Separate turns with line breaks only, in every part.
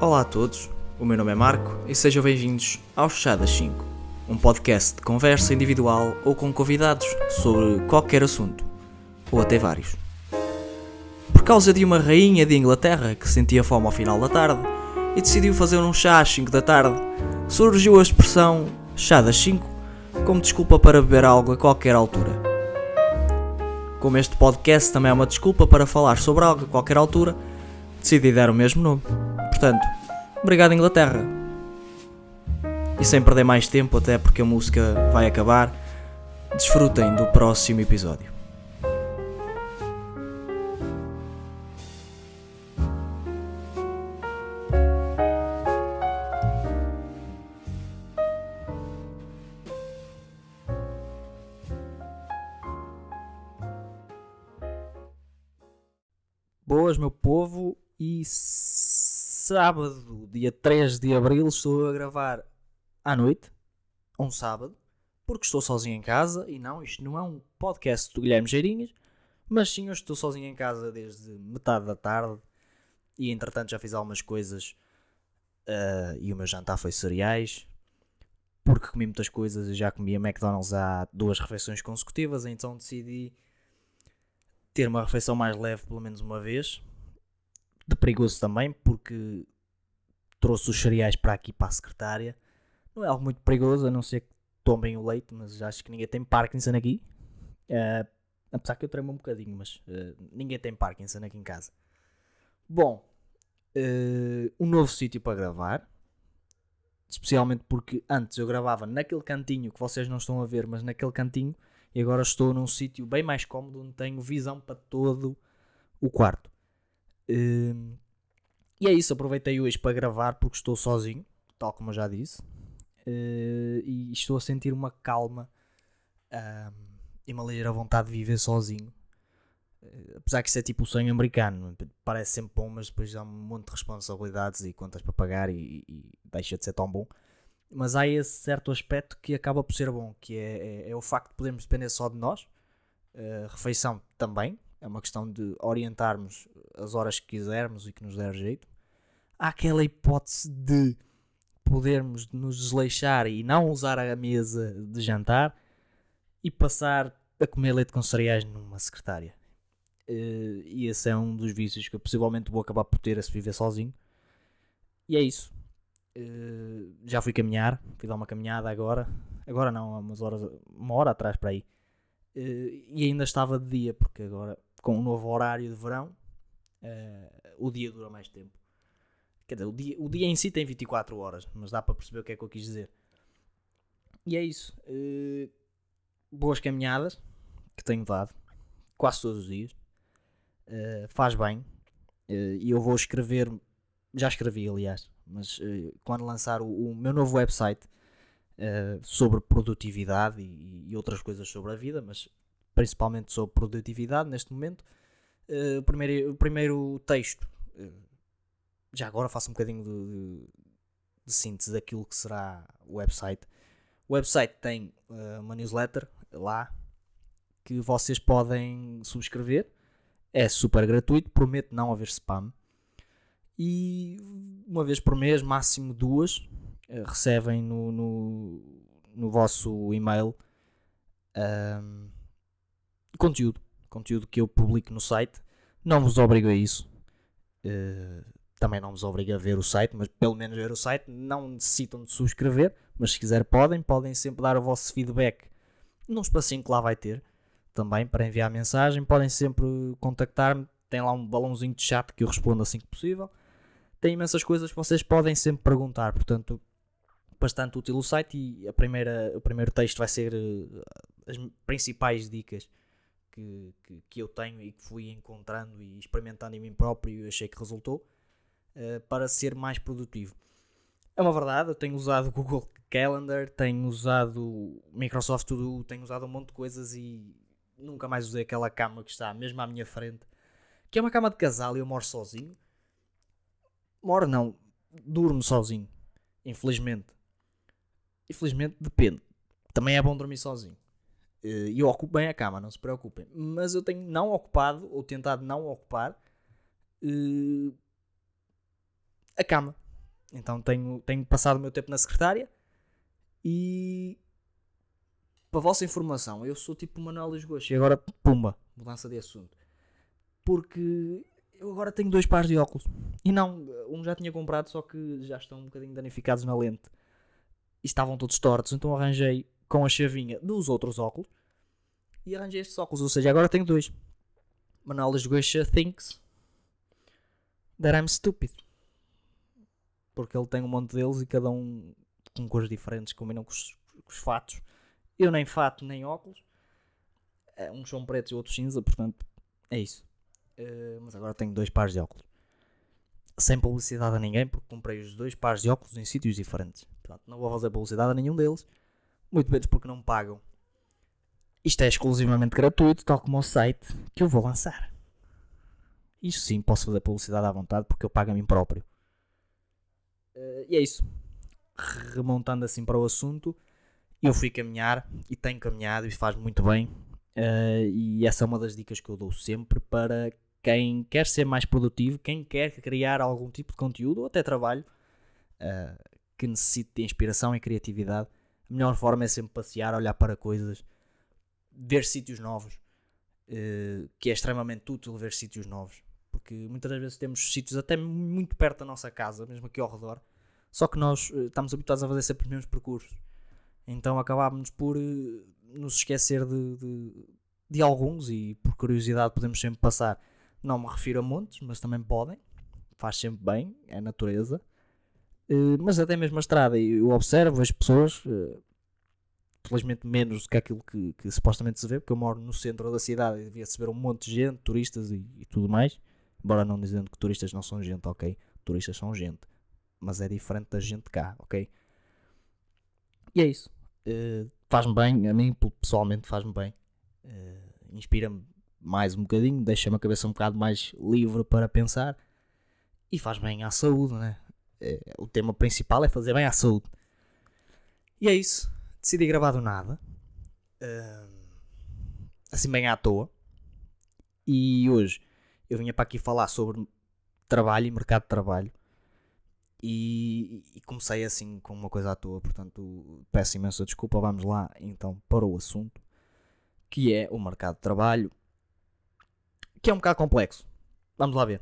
Olá a todos, o meu nome é Marco e sejam bem-vindos ao Chá das 5, um podcast de conversa individual ou com convidados sobre qualquer assunto, ou até vários. Por causa de uma rainha de Inglaterra que sentia fome ao final da tarde e decidiu fazer um chá às 5 da tarde, surgiu a expressão Chá das 5 como desculpa para beber algo a qualquer altura. Como este podcast também é uma desculpa para falar sobre algo a qualquer altura, decidi dar o mesmo nome. Portanto, obrigado Inglaterra. E sem perder mais tempo, até porque a música vai acabar, desfrutem do próximo episódio. Boas, meu povo, e sábado, dia 3 de abril, estou a gravar à noite, um sábado, porque estou sozinho em casa. E não, isto não é um podcast do Guilherme Geirinhas, mas sim, eu estou sozinho em casa desde metade da tarde e entretanto já fiz algumas coisas uh, e o meu jantar foi cereais. Porque comi muitas coisas e já comia McDonald's há duas refeições consecutivas, então decidi ter uma refeição mais leve pelo menos uma vez. De perigoso também, porque trouxe os cereais para aqui para a secretária. Não é algo muito perigoso, a não ser que tomem o leite, mas acho que ninguém tem Parkinson aqui. Uh, apesar que eu tremo um bocadinho, mas uh, ninguém tem Parkinson aqui em casa. Bom, uh, um novo sítio para gravar. Especialmente porque antes eu gravava naquele cantinho que vocês não estão a ver, mas naquele cantinho e agora estou num sítio bem mais cómodo onde tenho visão para todo o quarto. Um, e é isso, aproveitei hoje para gravar porque estou sozinho, tal como eu já disse, uh, e estou a sentir uma calma um, e uma ligeira vontade de viver sozinho. Uh, apesar que isso é tipo o sonho americano, parece sempre bom, mas depois há um monte de responsabilidades e contas para pagar e, e deixa de ser tão bom. Mas há esse certo aspecto que acaba por ser bom, que é, é, é o facto de podermos depender só de nós, uh, refeição também, é uma questão de orientarmos as horas que quisermos e que nos der jeito. Há aquela hipótese de podermos nos desleixar e não usar a mesa de jantar e passar a comer leite com cereais numa secretária. Uh, e esse é um dos vícios que eu possivelmente vou acabar por ter a se viver sozinho. E é isso. Uh, já fui caminhar, fui dar uma caminhada agora. Agora não, há umas horas, uma hora atrás para aí. Uh, e ainda estava de dia, porque agora com o novo horário de verão, uh, o dia dura mais tempo. Quer dizer, o dia, o dia em si tem 24 horas, mas dá para perceber o que é que eu quis dizer. E é isso. boas caminhadas que tenho dado, quase todos os dias. faz bem. E eu vou escrever, já escrevi aliás, mas uh, quando lançar o, o, meu novo website uh, sobre produtividade e, e, outras coisas sobre a vida, mas principalmente sobre produtividade neste momento, uh, o, primeiro, o primeiro texto, já agora faço um bocadinho de, de, de, síntese daquilo que será o website. O website tem uma newsletter lá que vocês podem subscrever. É super gratuito, prometo não haver spam e uma vez por mês, máximo duas, recebem no, no, no vosso e-mail um, conteúdo, conteúdo que eu publico no site. Não vos obrigo a isso. Uh, também não vos obrigo a ver o site, mas pelo menos ver o site. Não necessitam de subscrever, mas se quiser podem, podem sempre dar o vosso feedback num espacinho que lá vai ter também para enviar mensagem. Podem sempre contactar-me. Tem lá um balãozinho de chat que eu respondo assim que possível tem imensas coisas que vocês podem sempre perguntar, portanto, bastante útil o site e a primeira, o primeiro texto vai ser uh, as principais dicas que, que, que, eu tenho e que fui encontrando e experimentando em mim próprio e achei que resultou uh, para ser mais produtivo. É uma verdade, eu tenho usado o Google Calendar, tenho usado Microsoft To Do, tenho usado um monte de coisas e nunca mais usei aquela cama que está mesmo à minha frente, que é uma cama de casal e eu moro sozinho moro não, durmo sozinho. Infelizmente. Infelizmente depende. Também é bom dormir sozinho. Eh, e eu ocupo bem a cama, não se preocupem. Mas eu tenho não ocupado, ou tentado não ocupar, uh, a cama. Então tenho, tenho passado o meu tempo na secretária e para vossa informação, eu sou tipo Manuel Lisgoas e agora, pumba, mudança de assunto. Porque eu agora tenho dois pares de óculos. E não, um já tinha comprado, só que já estão um bocadinho danificados na lente. E estavam todos tortos, então arranjei com a chavinha dos outros óculos. E arranjei estes óculos, ou seja, agora tenho dois. Manuel Lisgoas thinks that I'm stupid. Porque ele tem um monte deles e cada um com cores diferentes combinam com os, com os fatos. Eu nem fato nem óculos. É, uns são pretos e outros cinza, portanto é isso. Uh, mas agora tenho dois pares de óculos. Sem publicidade a ninguém, porque comprei os dois pares de óculos em sítios diferentes. Portanto, não vou fazer publicidade a nenhum deles. Muito menos porque não pagam. Isto é exclusivamente gratuito, tal como o site que eu vou lançar. Isto sim, posso fazer publicidade à vontade porque eu pago a mim próprio. Uh, e é isso. Remontando assim para o assunto, eu fui caminhar e tenho caminhado e faz muito bem. Uh, e essa é uma das dicas que eu dou sempre para quem quer ser mais produtivo, quem quer criar algum tipo de conteúdo ou até trabalho uh, que necessite de inspiração e criatividade. A melhor forma é sempre passear, olhar para coisas, ver sítios novos, uh, que é extremamente útil ver sítios novos, porque muitas das vezes temos sítios até muito perto da nossa casa, mesmo aqui ao redor, só que nós estamos habituados a fazer sempre os mesmos percursos. Então acabámos por uh, nos esquecer de, de, de, alguns e por curiosidade podemos sempre passar. Não me refiro a montes, mas também podem. Faz sempre bem, é natureza. Uh, mas até mesmo a estrada, eu observo as pessoas, uh, felizmente menos do que aquilo que, que, supostamente se vê, porque eu moro no centro da cidade e devia-se ver um monte de gente, turistas e, e tudo mais. Embora não dizendo que turistas não são gente, ok? Turistas são gente, mas é diferente da gente cá, ok? E é isso. Uh, faz-me bem, a mim pessoalmente faz-me bem. Uh, Inspira-me mais um bocadinho, deixa-me a cabeça um bocado mais livre para pensar e faz bem à saúde, né? Uh, o tema principal é fazer bem à saúde. E é isso. Decidi gravar do nada, assim bem à toa. E hoje eu vinha para aqui falar sobre trabalho e mercado de trabalho. E, e, comecei assim com uma coisa à toa, portanto peço imensa desculpa. Vamos lá então para o assunto que é o mercado de trabalho, que é um bocado complexo. Vamos lá ver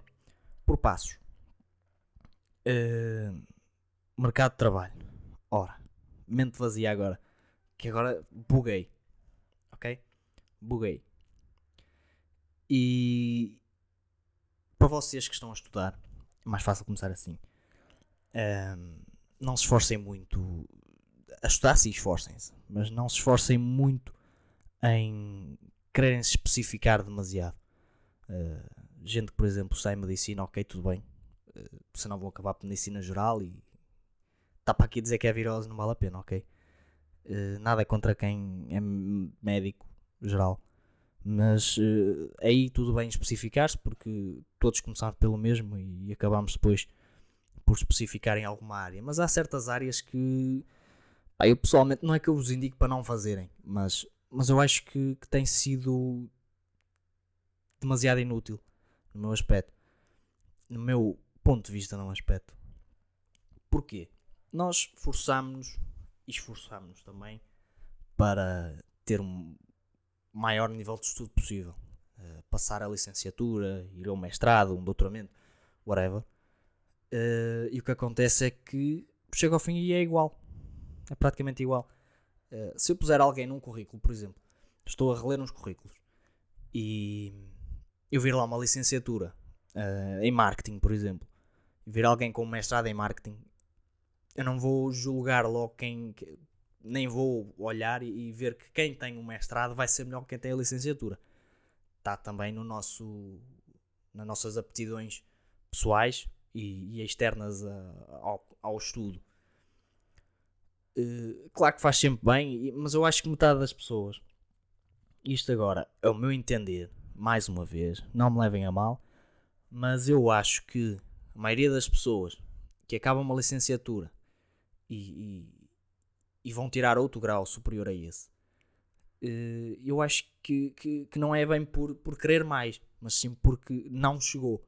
por passos. Uh, mercado de trabalho, ora, mente vazia agora, que agora buguei, ok? Buguei. E para vocês que estão a estudar, é mais fácil começar assim um, não se esforcem muito a estudar, sim, esforcem-se, mas não se esforcem muito em quererem se especificar demasiado. Uh, gente que, por exemplo, sai medicina, ok, tudo bem, uh, senão vão acabar por medicina geral e está para aqui dizer que é virose, não vale a pena, ok? Uh, nada é contra quem é médico geral, mas uh, aí tudo bem especificar-se porque todos começaram pelo mesmo e, e acabamos depois por especificar em alguma área, mas há certas áreas que pá, eu pessoalmente não é que eu vos indico para não fazerem, mas, mas eu acho que, que tem sido demasiado inútil no meu aspecto, no meu ponto de vista, não aspecto. Porquê? Nós forçámos-nos e esforçámos-nos também para ter um maior nível de estudo possível. Uh, passar a licenciatura, ir ao mestrado, um doutoramento, whatever. Uh, e o que acontece é que chega ao fim e é igual. É praticamente igual. Uh, se eu puser alguém num currículo, por exemplo, estou a reler uns currículos e eu vir lá uma licenciatura em marketing, por exemplo, vir alguém com mestrado em marketing, eu não vou julgar logo quem. Nem vou olhar e, ver que quem tem um mestrado vai ser melhor que quem tem a licenciatura. Está também no nosso, nas nossas aptidões pessoais e, e externas a, ao, ao, estudo. Uh, claro que faz sempre bem, mas eu acho que metade das pessoas, isto agora é o meu entender, mais uma vez, não me levem a mal, mas eu acho que a maioria das pessoas que acabam uma licenciatura e, e, e vão tirar outro grau superior a esse, uh, eu acho que, que, que, não é bem por, por querer mais, mas sim porque não chegou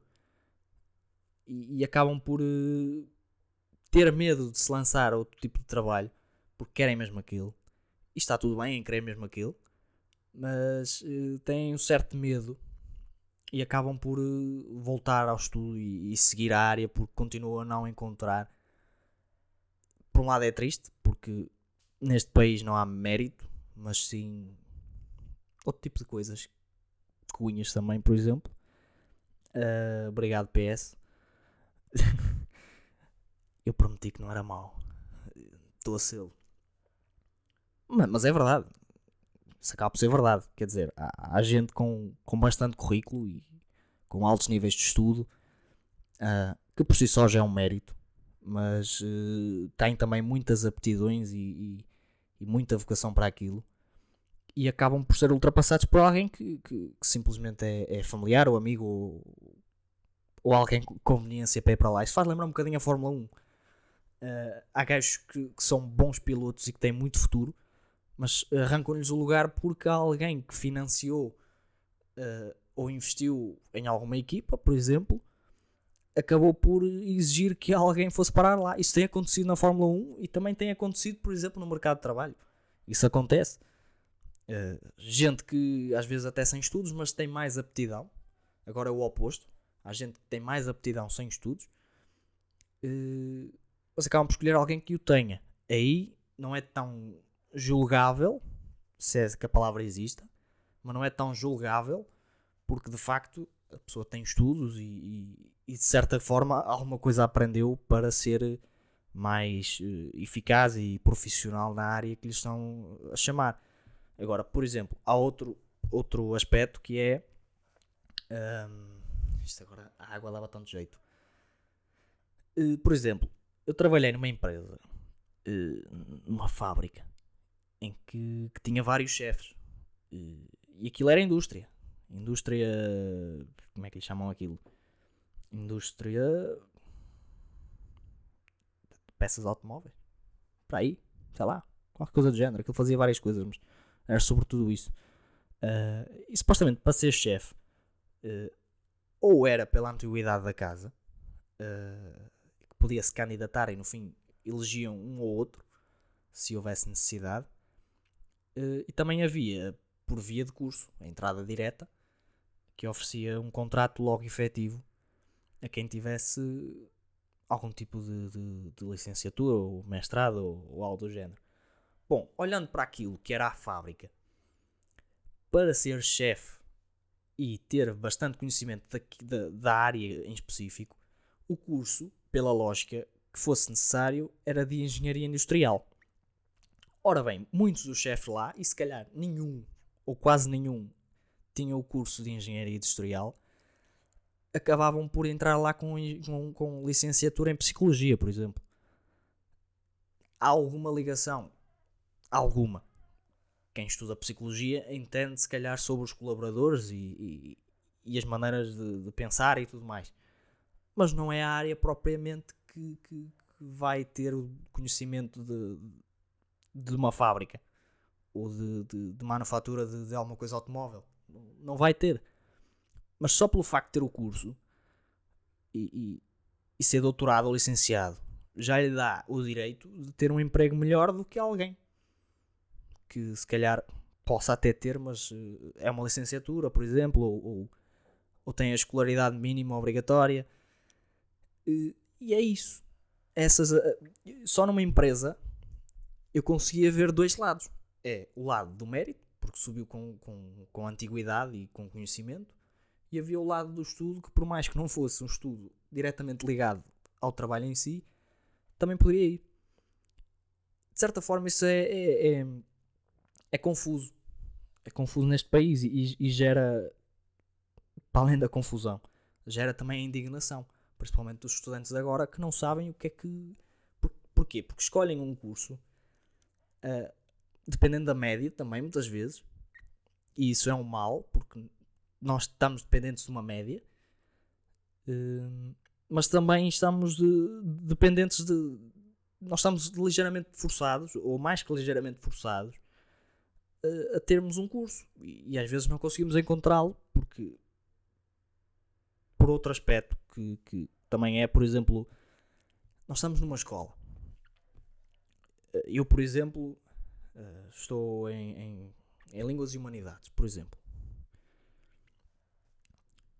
e, e acabam por uh, ter medo de se lançar a outro tipo de trabalho porque querem mesmo aquilo. E está tudo bem em querer mesmo aquilo, mas uh, têm um certo medo e acabam por uh, voltar ao estudo e, e, seguir a área porque continuam a não encontrar. Por um lado é triste porque neste país não há mérito, mas sim outro tipo de coisas. Cunhas também, por exemplo. Uh, obrigado, PS. Eu prometi que não era mau. Estou a sê-lo. Mas, mas, é verdade. Isso acaba por ser verdade. Quer dizer, há, há, gente com, com bastante currículo e com altos níveis de estudo uh, que por si só já é um mérito, mas uh, tem também muitas aptidões e, e, e, muita vocação para aquilo e acabam por ser ultrapassados por alguém que, que, que simplesmente é, é, familiar ou amigo ou, ou alguém com conveniência para ir para lá. Isso faz lembrar um bocadinho a Fórmula 1. Uh, ah, há gajos que, que, são bons pilotos e que têm muito futuro, mas arrancam-lhes o lugar porque há alguém que financiou uh, ou investiu em alguma equipa, por exemplo, acabou por exigir que alguém fosse parar lá. Isso tem acontecido na Fórmula 1 e também tem acontecido, por exemplo, no mercado de trabalho. Isso acontece. Uh, gente que às vezes até sem estudos, mas tem mais aptidão. Agora é o oposto. Há gente que tem mais aptidão sem estudos. Uh, mas acabam por escolher alguém que o tenha. Aí não é tão julgável, se é que a palavra exista, mas não é tão julgável porque de facto a pessoa tem estudos e, e, e de certa forma alguma coisa aprendeu para ser mais uh, eficaz e profissional na área que lhe estão a chamar. Agora, por exemplo, há outro, outro aspecto que é. Um, isto agora, a água dava tanto jeito. Uh, por exemplo, eu trabalhei numa empresa, uh, numa fábrica, em que, que tinha vários chefes. E aquilo era indústria. Indústria. Como é que lhe chamam aquilo? Indústria. Peças automóveis. Para aí, sei lá, qualquer coisa do género. Aquilo fazia várias coisas, mas era sobretudo isso. Uh, e supostamente para ser chefe, uh, ou era pela antiguidade da casa, uh, que podia se candidatar e no fim elegiam um ou outro, se houvesse necessidade, e também havia por via de curso, a entrada direta, que oferecia um contrato logo efetivo a quem tivesse algum tipo de, de, de licenciatura ou mestrado ou, ou, algo do género. Bom, olhando para aquilo que era a fábrica, para ser chefe e ter bastante conhecimento da, da, da área em específico, o curso, pela lógica que fosse necessário, era de engenharia industrial. Ora bem, muitos dos chefes lá, e se calhar nenhum ou quase nenhum tinha o curso de engenharia industrial, acabavam por entrar lá com, com, com licenciatura em psicologia, por exemplo. Há alguma ligação? Alguma. Quem estuda psicologia entende, se calhar, sobre os colaboradores e, e, e as maneiras de, de, pensar e tudo mais. Mas não é a área propriamente que, que, que vai ter o conhecimento de, de uma fábrica ou de, de, de manufatura de, de, alguma coisa automóvel. Não vai ter. Mas só pelo facto de ter o curso e, e, e ser doutorado ou licenciado já lhe dá o direito de ter um emprego melhor do que alguém que se calhar possa até ter, mas eh, é uma licenciatura, por exemplo, ou, ou, ou tem a escolaridade mínima obrigatória. E, e é isso. Essas, eh, só numa empresa eu conseguia ver dois lados é o lado do mérito, porque subiu com, com, com antiguidade e com conhecimento, e havia o lado do estudo, que por mais que não fosse um estudo diretamente ligado ao trabalho em si, também poderia ir. De certa forma, isso é, é, é, é confuso. É confuso neste país e, e, gera, para além da confusão, gera também a indignação, principalmente dos estudantes agora que não sabem o que é que. Por, porquê? Porque escolhem um curso. Uh, dependendo da média também, muitas vezes. E isso é um mal, porque nós estamos dependentes de uma média. Uh, mas também estamos de, dependentes de. Nós estamos ligeiramente forçados, ou mais que ligeiramente forçados, uh, a termos um curso. E, e às vezes não conseguimos encontrá-lo, porque. Por outro aspecto, que, que também é, por exemplo, nós estamos numa escola. Eu, por exemplo, eh, estou em, em, em Línguas e Humanidades, por exemplo.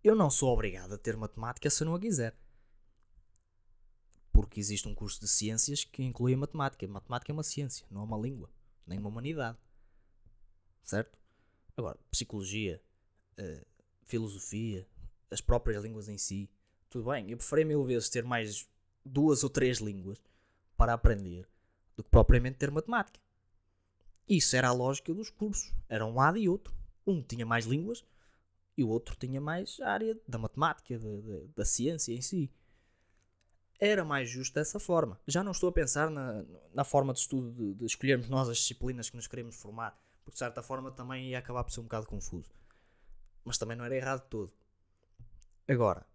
Eu não sou obrigado a ter matemática se eu não a quiser. Porque existe um curso de ciências que inclui a matemática. Matemática é uma ciência, não é uma língua, nem uma humanidade. Certo? Agora, psicologia, uh, filosofia, as próprias línguas em si, tudo bem. Eu preferia mil vezes ter mais duas ou três línguas para aprender do que propriamente ter matemática. Isso era a lógica dos cursos. Era um lado e outro. Um tinha mais línguas e o outro tinha mais área da matemática, de, de, da ciência em si. Era mais justo dessa forma. Já não estou a pensar na, na forma de estudo de, de escolhermos nós as disciplinas que nos queremos formar, porque de certa forma também ia acabar por ser um bocado confuso. Mas também não era errado todo. Agora,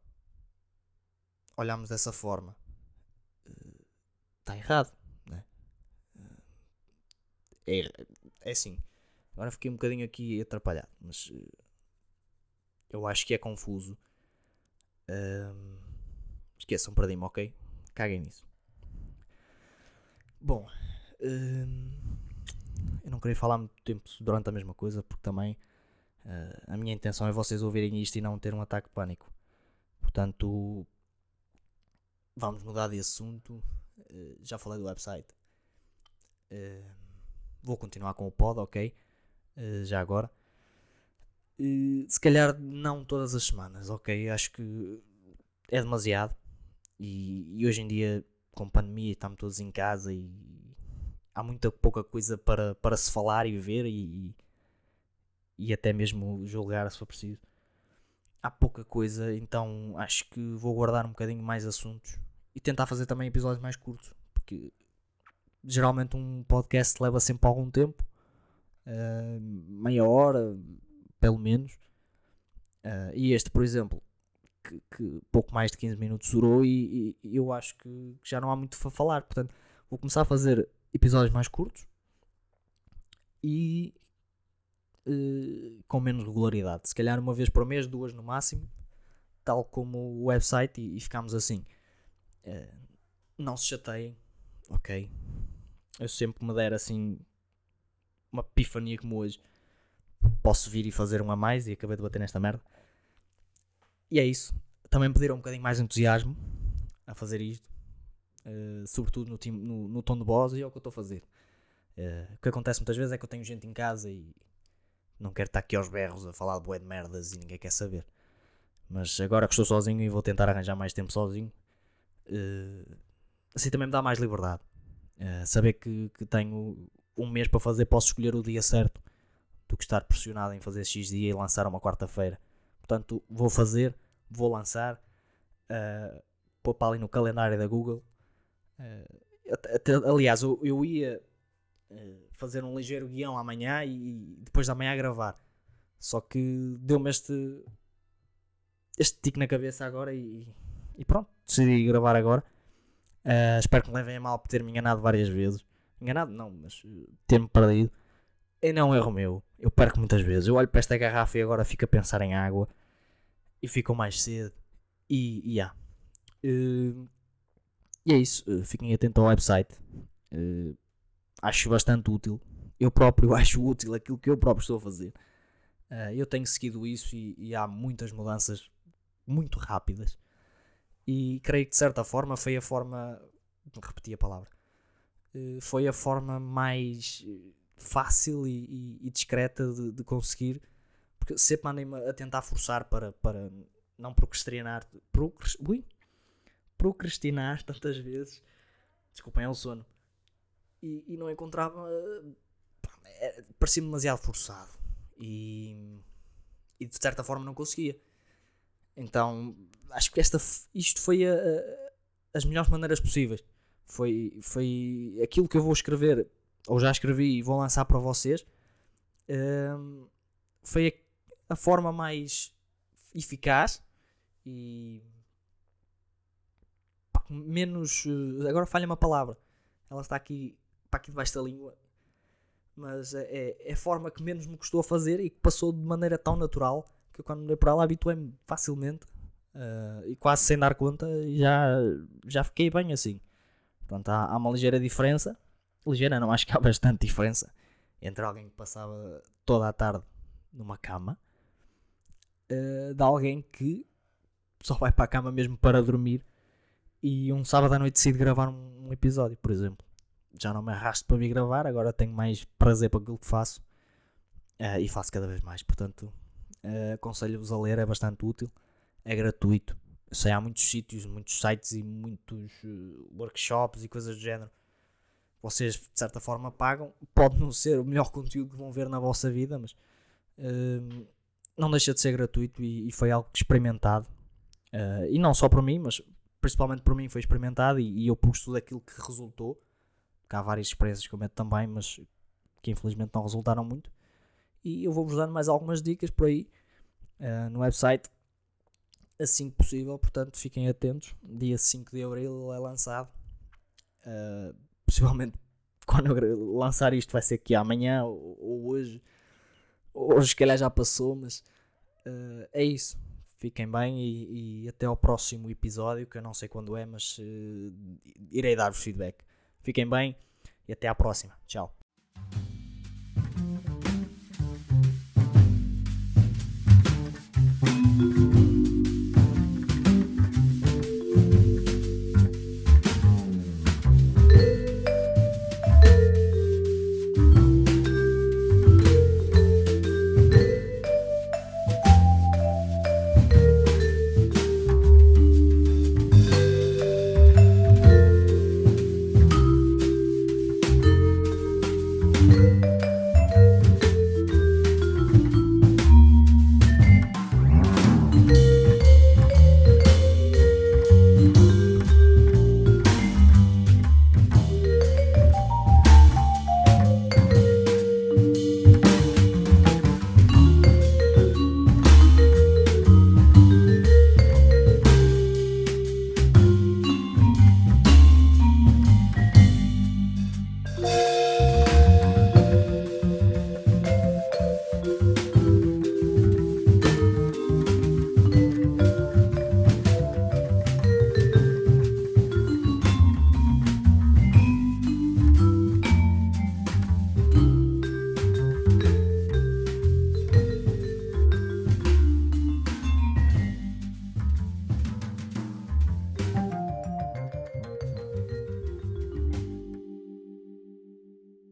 olhamos dessa forma, está errado. É, é assim. Agora fiquei um bocadinho aqui atrapalhado, mas eu acho que é confuso. Um, esqueçam, perdi-me, ok? Caguem nisso. Bom, um, eu não queria falar muito tempo durante a mesma coisa, porque também uh, a minha intenção é vocês ouvirem isto e não ter um ataque de pânico. Portanto, vamos mudar de assunto. Uh, já falei do website. Uh, vou continuar com o pod, ok? já agora. Uh, se calhar não todas as semanas, ok? Acho que é demasiado. E, e hoje em dia, com pandemia, estamos todos em casa e há muita pouca coisa para, para se falar e ver e, e até mesmo julgar se for preciso. Há pouca coisa, então acho que vou guardar um bocadinho mais assuntos e tentar fazer também episódios mais curtos, porque geralmente um podcast leva sempre algum tempo, uh, meia hora, pelo menos. Uh, e este, por exemplo, que, que, pouco mais de 15 minutos durou e, e, eu acho que já não há muito para falar. Portanto, vou começar a fazer episódios mais curtos e uh, com menos regularidade. Se calhar uma vez por mês, duas no máximo, tal como o website, e, e ficamos assim. Uh, não se chateiem, ok? Eu sempre me der assim uma epifania como hoje posso vir e fazer um a mais e acabei de bater nesta merda. E é isso. Também pediram um bocadinho mais entusiasmo a fazer isto, uh, sobretudo no, time, no, no, tom de voz, e é o que eu estou a fazer. Uh, o que acontece muitas vezes é que eu tenho gente em casa e não quero estar aqui aos berros a falar de bué de merdas e ninguém quer saber. Mas agora que estou sozinho e vou tentar arranjar mais tempo sozinho, uh, assim também me dá mais liberdade. Saber que, que tenho um mês para fazer, posso escolher o dia certo do que estar pressionado em fazer X dia e lançar uma quarta-feira. Portanto, vou fazer, vou lançar, uh, pôr para ali no calendário da Google. Uh, até, aliás, eu, eu ia uh, fazer um ligeiro guião amanhã e, depois da manhã gravar. Só que deu-me este, este tique na cabeça agora e, e pronto, decidi gravar agora. Uh, espero que me levem a mal por ter-me enganado várias vezes. Enganado não, mas ter-me perdido. E não é erro meu. Eu perco muitas vezes. Eu olho para esta garrafa e agora fico a pensar em água. E fico mais cedo. E, e há. Uh, e é isso. Fiquem atentos ao website. Uh, acho bastante útil. Eu próprio acho útil aquilo que eu próprio estou a fazer. Eu tenho seguido isso e, e, há muitas mudanças muito rápidas. E creio que de certa forma foi a forma. Repeti a palavra. Uh, foi a forma mais fácil e, e, e discreta de, de, conseguir, porque sempre andei-me a tentar forçar para, para não procrastinar, ui, procrastinar tantas vezes, desculpem, é o sono, e, e não encontrava, é, parecia-me demasiado forçado e, e de certa forma não conseguia. Então acho que esta, isto foi a, a, as melhores maneiras possíveis. Foi, foi aquilo que eu vou escrever ou já escrevi e vou lançar para vocês, um, foi a, a, forma mais eficaz e menos. Eh, agora falha uma palavra, ela está aqui, para aqui debaixo da língua, mas é, é, é a forma que menos me custou a fazer e que passou de maneira tão natural que eu, quando dei para ela, habituei-me facilmente uh, e quase sem dar conta, já, já fiquei bem assim. Portanto, há, há uma ligeira diferença. Ligeira não, acho que há bastante diferença entre alguém que passava toda a tarde numa cama uh, de alguém que só vai para a cama mesmo para dormir e um sábado à noite decide gravar um, um episódio, por exemplo. Já não me arrasto para vir gravar, agora tenho mais prazer para aquilo que faço uh, e faço cada vez mais. Portanto, uh, aconselho-vos a ler, é bastante útil, é gratuito. Eu sei, há muitos sítios, muitos sites e muitos uh, workshops e coisas do género. Vocês de certa forma pagam. Pode não ser o melhor conteúdo que vão ver na vossa vida, mas uh, não deixa de ser gratuito e, e foi algo experimentado. Uh, e não só por mim, mas principalmente por mim foi experimentado e, e eu pus tudo aquilo que resultou. Há várias experiências que eu meto também, mas que infelizmente não resultaram muito. E eu vou-vos dando mais algumas dicas por aí uh, no website assim que possível. Portanto, fiquem atentos. Dia 5 de abril é lançado. Uh, possivelmente quando eu lançar isto vai ser aqui amanhã ou, ou hoje. Hoje, se calhar, já passou, mas uh, é isso. Fiquem bem e, e, até ao próximo episódio, que eu não sei quando é, mas uh, irei dar-vos feedback. Fiquem bem e até à próxima. Tchau.